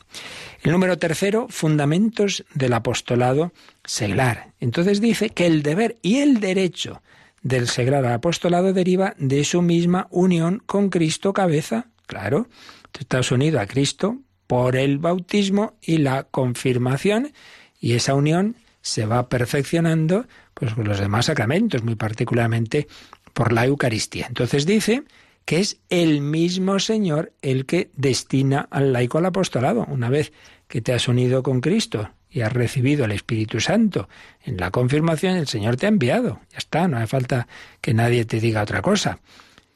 El número tercero, fundamentos del apostolado seglar. Entonces dice que el deber y el derecho del seglar al apostolado deriva de su misma unión con Cristo cabeza. Claro, tú estás unido a Cristo por el bautismo y la confirmación y esa unión se va perfeccionando pues con los demás sacramentos, muy particularmente por la Eucaristía. Entonces dice que es el mismo Señor el que destina al laico al apostolado. Una vez que te has unido con Cristo y has recibido el Espíritu Santo en la confirmación, el Señor te ha enviado. Ya está, no hace falta que nadie te diga otra cosa.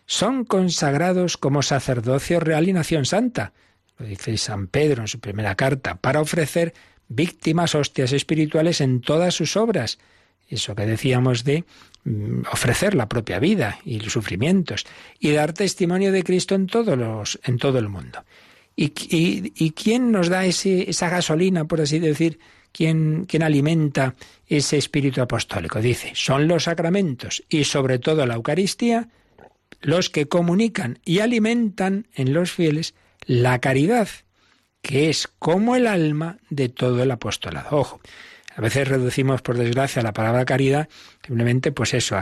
Son consagrados como sacerdocio real y nación santa, lo dice San Pedro en su primera carta, para ofrecer víctimas hostias espirituales en todas sus obras. Eso que decíamos de ofrecer la propia vida y los sufrimientos y dar testimonio de Cristo en, todos los, en todo el mundo. ¿Y, y, quién nos da ese, esa gasolina, por así decir? ¿Quién, ¿Quién alimenta ese espíritu apostólico? Dice, son los sacramentos y sobre todo la Eucaristía los que comunican y alimentan en los fieles la caridad, que es como el alma de todo el apostolado. Ojo, a veces reducimos, por desgracia, la palabra caridad, simplemente, pues eso,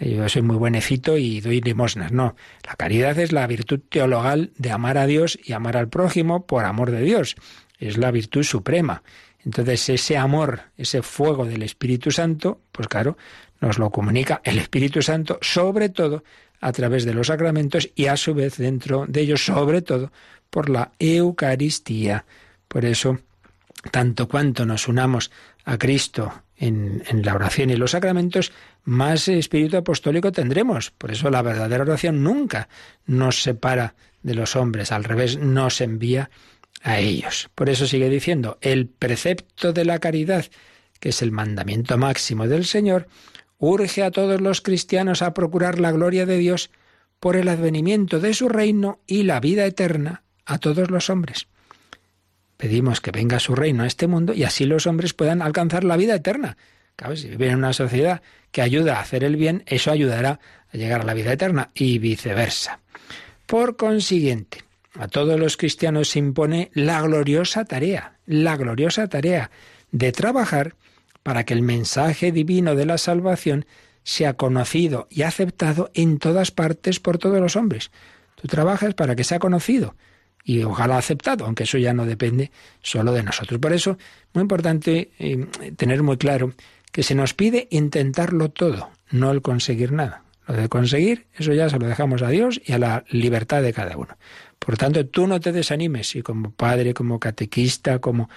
yo soy muy buenecito y doy limosnas. No, la caridad es la virtud teologal de amar a Dios y amar al prójimo por amor de Dios. Es la virtud suprema. Entonces, ese amor, ese fuego del Espíritu Santo, pues claro, nos lo comunica el Espíritu Santo, sobre todo a través de los sacramentos y a su vez dentro de ellos, sobre todo por la Eucaristía. Por eso, tanto cuanto nos unamos a Cristo en, la oración y los sacramentos, más espíritu apostólico tendremos. Por eso la verdadera oración nunca nos separa de los hombres, al revés, nos envía a ellos. Por eso sigue diciendo, el precepto de la caridad, que es el mandamiento máximo del Señor, urge a todos los cristianos a procurar la gloria de Dios por el advenimiento de su reino y la vida eterna a todos los hombres. Pedimos que venga su reino a este mundo y así los hombres puedan alcanzar la vida eterna. Claro, si viven en una sociedad que ayuda a hacer el bien, eso ayudará a llegar a la vida eterna y viceversa. Por consiguiente, a todos los cristianos se impone la gloriosa tarea, la gloriosa tarea de trabajar para que el mensaje divino de la salvación sea conocido y aceptado en todas partes por todos los hombres. Tú trabajas para que sea conocido y ojalá aceptado, aunque eso ya no depende solo de nosotros. Por eso, muy importante eh, tener muy claro que se nos pide intentarlo todo, no el conseguir nada. Lo de conseguir, eso ya se lo dejamos a Dios y a la libertad de cada uno. Por tanto, tú no te desanimes y como padre, como catequista, como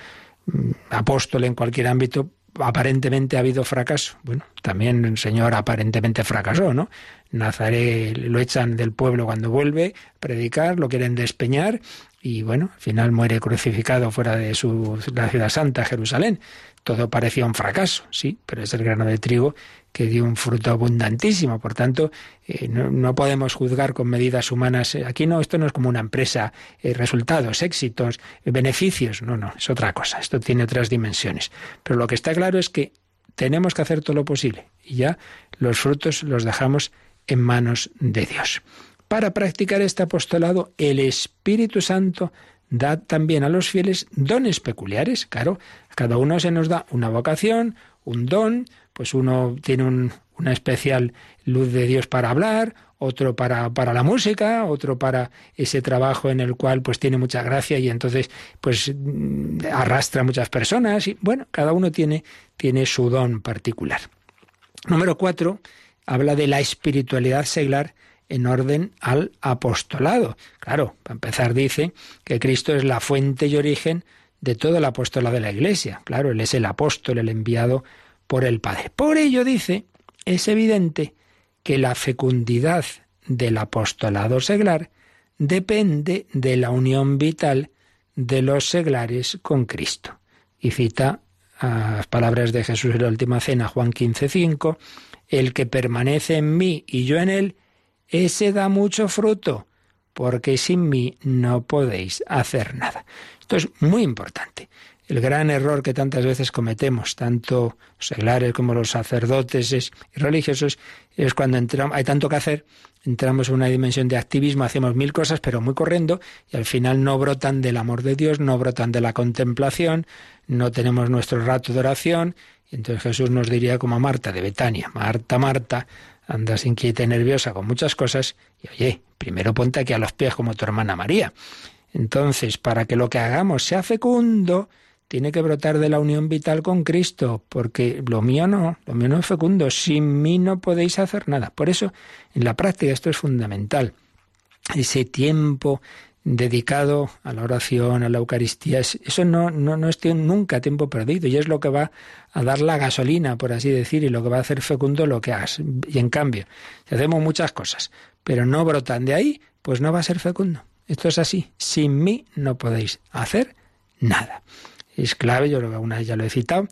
mm, apóstol en cualquier ámbito, aparentemente ha habido fracaso. Bueno, también el Señor aparentemente fracasó, ¿no? Nazaret lo echan del pueblo cuando vuelve a predicar, lo quieren despeñar y bueno, al final muere crucificado fuera de su, la ciudad santa, Jerusalén. Todo parecía un fracaso, sí, pero es el grano de trigo que dio un fruto abundantísimo. Por tanto, eh, no, podemos juzgar con medidas humanas. Aquí no, esto no es como una empresa, eh, resultados, éxitos, beneficios. No, no, es otra cosa. Esto tiene otras dimensiones. Pero lo que está claro es que tenemos que hacer todo lo posible y ya los frutos los dejamos en manos de Dios. Para practicar este apostolado, el Espíritu Santo da también a los fieles dones peculiares. Claro, a cada uno se nos da una vocación, un don, pues uno tiene un, una especial luz de Dios para hablar, otro para, para la música, otro para ese trabajo en el cual pues tiene mucha gracia y entonces pues mm, arrastra a muchas personas y bueno, cada uno tiene, tiene su don particular. Número cuatro, habla de la espiritualidad seglar en orden al apostolado. Claro, para empezar dice que Cristo es la fuente y origen de todo el apostolado de la Iglesia. Claro, Él es el apóstol, el enviado por el Padre. Por ello dice, es evidente que la fecundidad del apostolado seglar depende de la unión vital de los seglares con Cristo. Y cita las palabras de Jesús en la última cena, Juan 15:5, el que permanece en mí y yo en él, ese da mucho fruto, porque sin mí no podéis hacer nada. Esto es muy importante. El gran error que tantas veces cometemos, tanto los seglares como los sacerdotes y religiosos, es cuando entramos, hay tanto que hacer, entramos en una dimensión de activismo, hacemos mil cosas, pero muy corriendo, y al final no brotan del amor de Dios, no brotan de la contemplación, no tenemos nuestro rato de oración, y entonces Jesús nos diría como a Marta de Betania, Marta, Marta, andas inquieta y nerviosa con muchas cosas, y oye, primero ponte aquí a los pies como tu hermana María. Entonces, para que lo que hagamos sea fecundo, tiene que brotar de la unión vital con Cristo, porque lo mío no, lo mío no es fecundo, sin mí no podéis hacer nada. Por eso, en la práctica esto es fundamental. Ese tiempo dedicado a la oración, a la Eucaristía, eso no, no, no es nunca tiempo perdido y es lo que va a dar la gasolina, por así decir, y lo que va a hacer fecundo lo que hagas. Y en cambio, si hacemos muchas cosas, pero no brotan de ahí, pues no va a ser fecundo. Esto es así. Sin mí no podéis hacer nada es clave, yo creo que alguna vez ya lo he citado,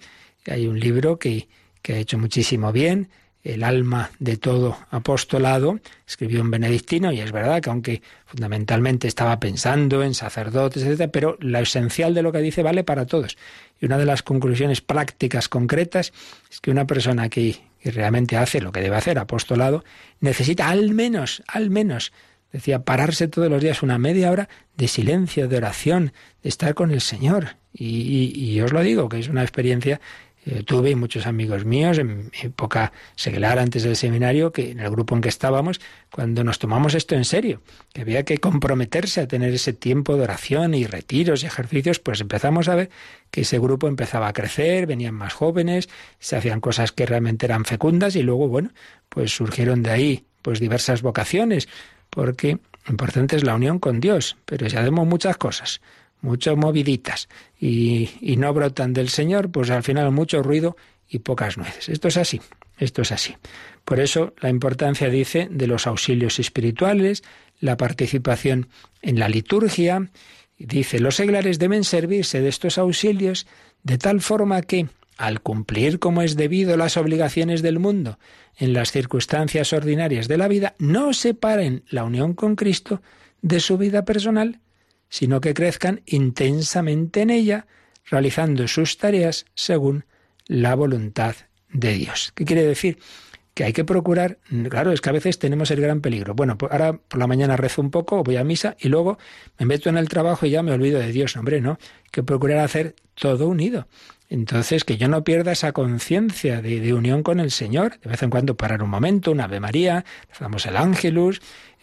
hay un libro que, que ha hecho muchísimo bien, el alma de todo apostolado, escribió un benedictino, y es verdad que aunque fundamentalmente estaba pensando en sacerdotes, etc., pero lo esencial de lo que dice vale para todos. Y una de las conclusiones prácticas concretas es que una persona que, que realmente hace lo que debe hacer, apostolado, necesita al menos, al menos, decía, pararse todos los días una media hora de silencio, de oración, de estar con el Señor. Y, os lo digo, que es una experiencia eh, tuve muchos amigos míos en época seglar antes del seminario, que en el grupo en que estábamos, cuando nos tomamos esto en serio, que había que comprometerse a tener ese tiempo de oración y retiros y ejercicios, pues empezamos a ver que ese grupo empezaba a crecer, venían más jóvenes, se hacían cosas que realmente eran fecundas y luego, bueno, pues surgieron de ahí pues diversas vocaciones, porque importante es la unión con Dios, pero si hacemos muchas cosas, mucho moviditas y, y no brotan del Señor, pues al final mucho ruido y pocas nueces. Esto es así, esto es así. Por eso la importancia, dice, de los auxilios espirituales, la participación en la liturgia. Dice, los seglares deben servirse de estos auxilios de tal forma que, al cumplir como es debido las obligaciones del mundo en las circunstancias ordinarias de la vida, no separen la unión con Cristo de su vida personal, sino que crezcan intensamente en ella, realizando sus tareas según la voluntad de Dios. ¿Qué quiere decir? Que hay que procurar, claro, es que a veces tenemos el gran peligro. Bueno, pues ahora por la mañana rezo un poco, voy a misa y luego me meto en el trabajo y ya me olvido de Dios. hombre, no, hay que procurar hacer todo unido. Entonces, que yo no pierda esa conciencia de, unión con el Señor. De vez en cuando parar un momento, una Ave María, rezamos el Ángelus,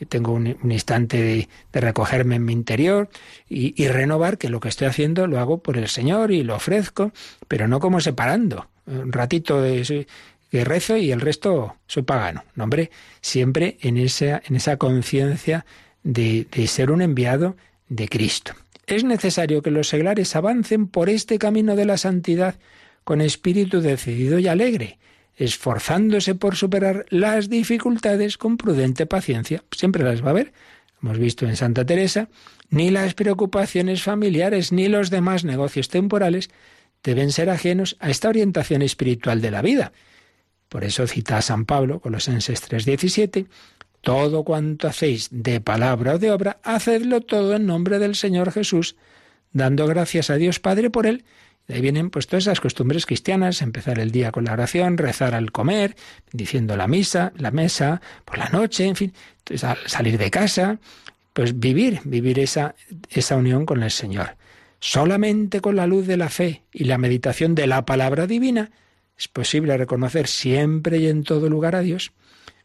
tengo un, instante de, recogerme en mi interior y, renovar que lo que estoy haciendo lo hago por el Señor y lo ofrezco, pero no como separando. Un ratito de, rezo y el resto soy pagano. No, hombre, siempre en esa, en esa conciencia de ser un enviado de Cristo. Es necesario que los seglares avancen por este camino de la santidad con espíritu decidido y alegre, esforzándose por superar las dificultades con prudente paciencia. Siempre las va a haber, hemos visto en Santa Teresa, ni las preocupaciones familiares ni los demás negocios temporales deben ser ajenos a esta orientación espiritual de la vida. Por eso cita a San Pablo, Colosenses 3:17, todo cuanto hacéis de palabra o de obra, hacedlo todo en nombre del Señor Jesús, dando gracias a Dios Padre por él. De ahí vienen pues todas esas costumbres cristianas, empezar el día con la oración, rezar al comer, diciendo la misa, la mesa, por la noche, en fin, al salir de casa, pues vivir, vivir esa, esa unión con el Señor. Solamente con la luz de la fe y la meditación de la palabra divina es posible reconocer siempre y en todo lugar a Dios,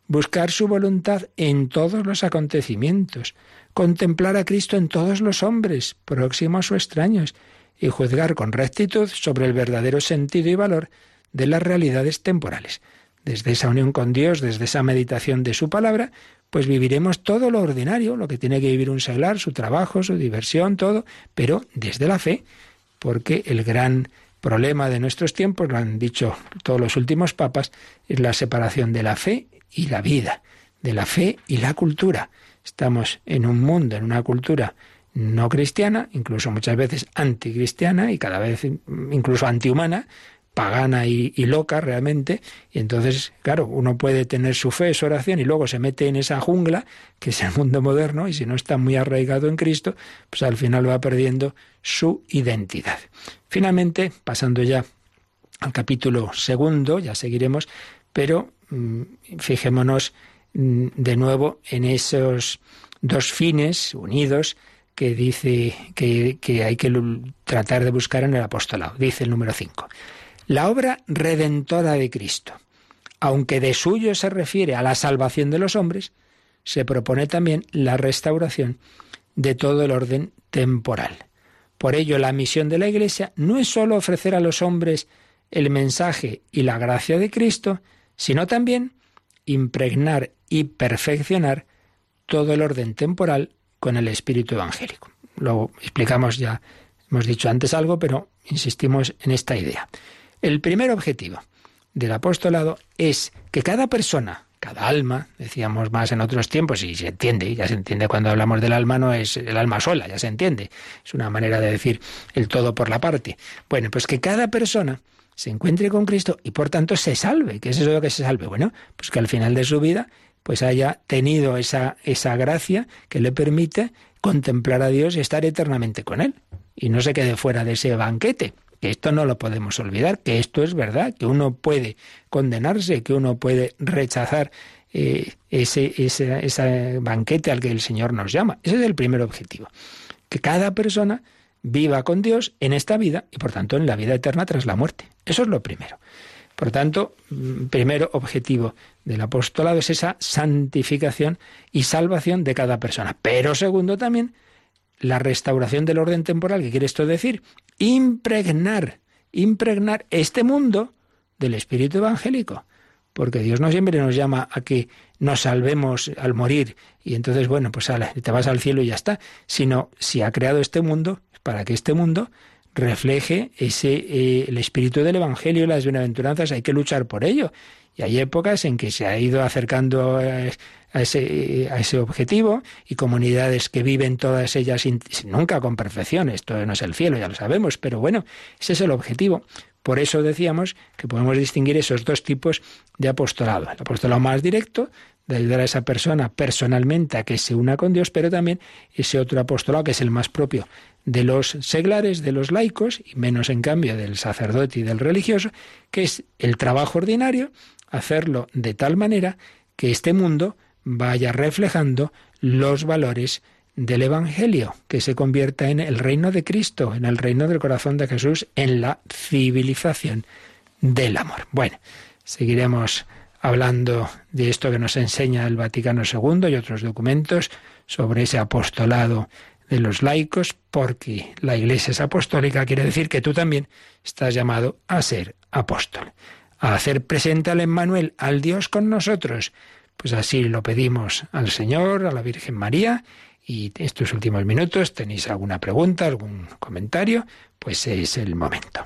buscar su voluntad en todos los acontecimientos, contemplar a Cristo en todos los hombres, próximos o extraños, y juzgar con rectitud sobre el verdadero sentido y valor de las realidades temporales. Desde esa unión con Dios, desde esa meditación de su palabra, pues viviremos todo lo ordinario, lo que tiene que vivir un seglar, su trabajo, su diversión, todo, pero desde la fe, porque el gran problema de nuestros tiempos, lo han dicho todos los últimos papas, es la separación de la fe y la vida, de la fe y la cultura. Estamos en un mundo, en una cultura no cristiana, incluso muchas veces anticristiana y cada vez incluso antihumana, pagana y, loca realmente, y entonces, claro, uno puede tener su fe, su oración, y luego se mete en esa jungla, que es el mundo moderno, y si no está muy arraigado en Cristo, pues al final va perdiendo su identidad. Finalmente, pasando ya al capítulo segundo, ya seguiremos, pero fijémonos mm, de nuevo en esos dos fines unidos que dice que, que hay que tratar de buscar en el apostolado. Dice el número 5. La obra redentora de Cristo, aunque de suyo se refiere a la salvación de los hombres, se propone también la restauración de todo el orden temporal. Por ello, la misión de la Iglesia no es sólo ofrecer a los hombres el mensaje y la gracia de Cristo, sino también impregnar y perfeccionar todo el orden temporal con el espíritu evangélico. Lo explicamos ya, hemos dicho antes algo, pero insistimos en esta idea. El primer objetivo del apostolado es que cada persona, cada alma, decíamos más en otros tiempos, y se entiende, ya se entiende cuando hablamos del alma, no es el alma sola, ya se entiende. Es una manera de decir el todo por la parte. Bueno, pues que cada persona se encuentre con Cristo y por tanto se salve. ¿Qué es eso de que se salve? Bueno, pues que al final de su vida pues haya tenido esa, esa gracia que le permite contemplar a Dios y estar eternamente con Él. Y no se quede fuera de ese banquete que esto no lo podemos olvidar, que esto es verdad, que uno puede condenarse, que uno puede rechazar eh, ese, ese, banquete al que el Señor nos llama. Ese es el primer objetivo. Que cada persona viva con Dios en esta vida y por tanto en la vida eterna tras la muerte. Eso es lo primero. Por tanto, mm, primero objetivo del apostolado es esa santificación y salvación de cada persona. Pero segundo también, la restauración del orden temporal. ¿Qué quiere esto decir? impregnar, impregnar este mundo del espíritu evangélico. Porque Dios no siempre nos llama a que nos salvemos al morir y entonces, bueno, pues te vas al cielo y ya está. Sino si ha creado este mundo, para que este mundo refleje ese eh, el espíritu del evangelio y las bienaventuranzas, hay que luchar por ello. Y hay épocas en que se ha ido acercando eh, a ese, a ese objetivo y comunidades que viven todas ellas nunca con perfección. Esto no es el cielo, ya lo sabemos, pero bueno, ese es el objetivo. Por eso decíamos que podemos distinguir esos dos tipos de apostolado. El apostolado más directo, de ayudar a esa persona personalmente a que se una con Dios, pero también ese otro apostolado que es el más propio de los seglares, de los laicos, y menos en cambio del sacerdote y del religioso, que es el trabajo ordinario, hacerlo de tal manera que este mundo vaya reflejando los valores del Evangelio, que se convierta en el reino de Cristo, en el reino del corazón de Jesús, en la civilización del amor. Bueno, seguiremos hablando de esto que nos enseña el Vaticano II y otros documentos sobre ese apostolado de los laicos, porque la Iglesia es apostólica, quiere decir que tú también estás llamado a ser apóstol, a hacer presente al Emmanuel, al Dios con nosotros, pues así lo pedimos al Señor, a la Virgen María, y estos últimos minutos tenéis alguna pregunta, algún comentario, pues es el momento.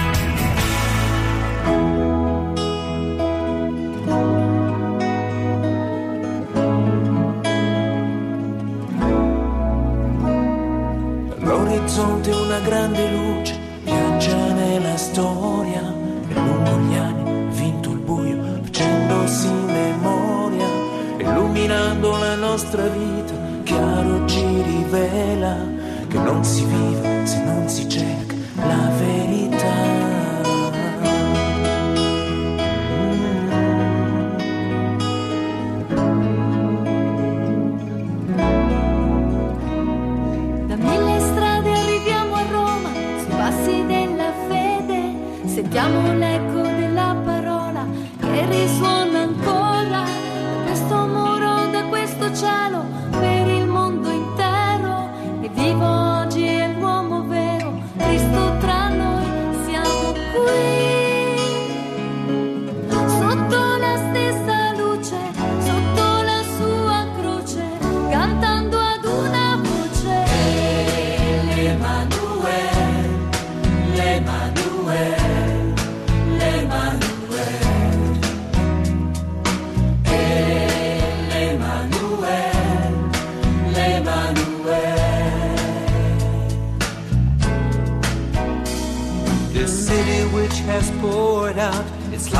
grande luce viaggia nella storia e lungo gli anni vinto il buio facendosi memoria cambiando la nostra vita, chiaro ci rivela che non si vive se non si cerca la verità. Diamo la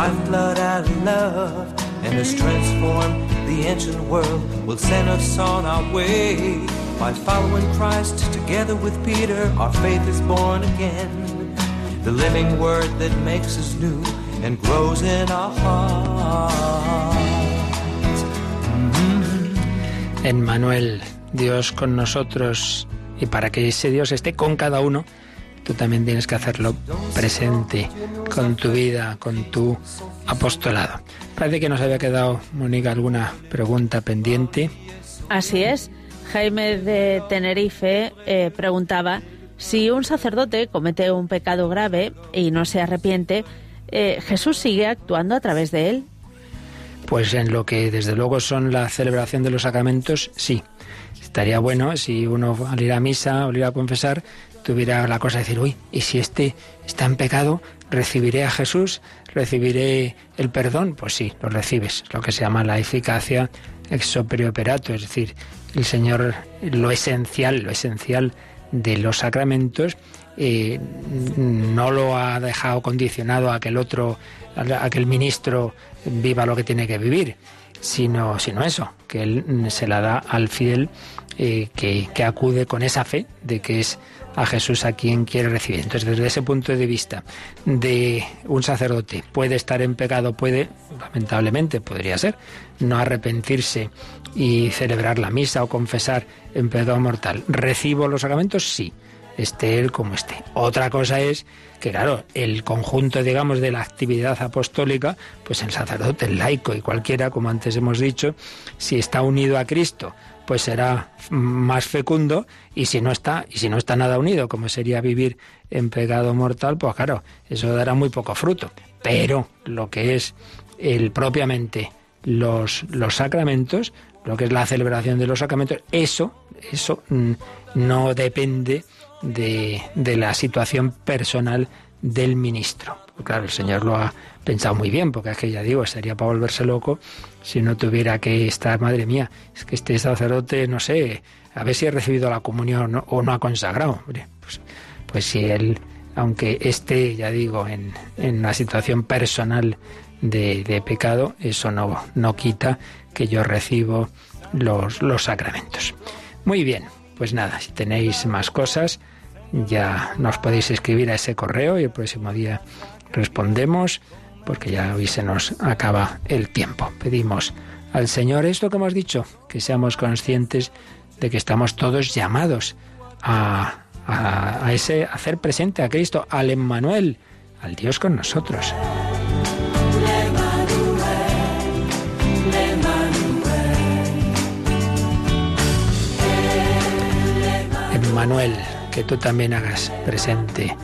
lifeblood out of love and has transformed the ancient world will send us on our way. By following Christ together with Peter, our faith is born again. The living word that makes us new and grows in our hearts. En Manuel, Dios con nosotros, y para que ese Dios esté con cada uno, tú también tienes que hacerlo presente con tu vida, con tu apostolado. Parece que nos había quedado, Mónica, alguna pregunta pendiente. Así es. Jaime de Tenerife eh, preguntaba si un sacerdote comete un pecado grave y no se arrepiente, eh, ¿Jesús sigue actuando a través de él? Pues en lo que desde luego son la celebración de los sacramentos, sí. Estaría bueno si uno al ir a misa al ir a confesar tuviera la cosa de decir, uy, y si este está en pecado, ¿recibiré a Jesús? ¿Recibiré el perdón? Pues sí, lo recibes, lo que se llama la eficacia ex operato, es decir, el Señor, lo esencial, lo esencial de los sacramentos, eh, no lo ha dejado condicionado a que el otro, a que el ministro viva lo que tiene que vivir, sino, sino eso, que él se la da al fiel eh, que, que acude con esa fe de que es a Jesús a quien quiere recibir. Entonces, desde ese punto de vista de un sacerdote, puede estar en pecado, puede, lamentablemente, podría ser, no arrepentirse y celebrar la misa o confesar en pecado mortal. ¿Recibo los sacramentos? Sí, esté él como esté. Otra cosa es que, claro, el conjunto, digamos, de la actividad apostólica, pues el sacerdote, el laico y cualquiera, como antes hemos dicho, si está unido a Cristo, pues será más fecundo y si no está y si no está nada unido como sería vivir en pecado mortal pues claro eso dará muy poco fruto. Pero lo que es el propiamente los los sacramentos lo que es la celebración de los sacramentos eso eso mm, no depende de, de la situación personal del ministro. Claro el señor lo ha pensado muy bien porque es que ya digo sería para volverse loco si no tuviera que estar, madre mía, es que este sacerdote, no sé, a ver si ha recibido la comunión o no, o no ha consagrado. Pues, pues si él, aunque esté, ya digo, en, en una situación personal de, de, pecado, eso no, no quita que yo recibo los, los sacramentos. Muy bien, pues nada, si tenéis más cosas, ya nos podéis escribir a ese correo y el próximo día respondemos porque ya hoy se nos acaba el tiempo. Pedimos al Señor esto que hemos dicho, que seamos conscientes de que estamos todos llamados a, a, ese hacer presente a Cristo, al Emmanuel, al Dios con nosotros. Emmanuel, que tú también hagas presente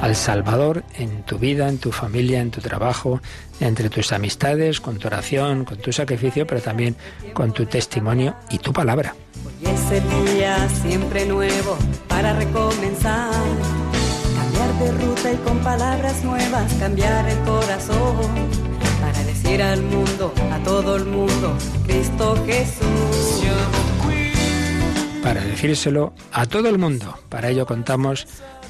al Salvador en tu vida, en tu familia, en tu trabajo, entre tus amistades, con tu oración, con tu sacrificio, pero también con tu testimonio y tu palabra. Hoy es el día siempre nuevo para recomenzar. Cambiar de ruta y con palabras nuevas cambiar el corazón. Para decir al mundo, a todo el mundo, Cristo Jesús. Para decírselo a todo el mundo. Para ello contamos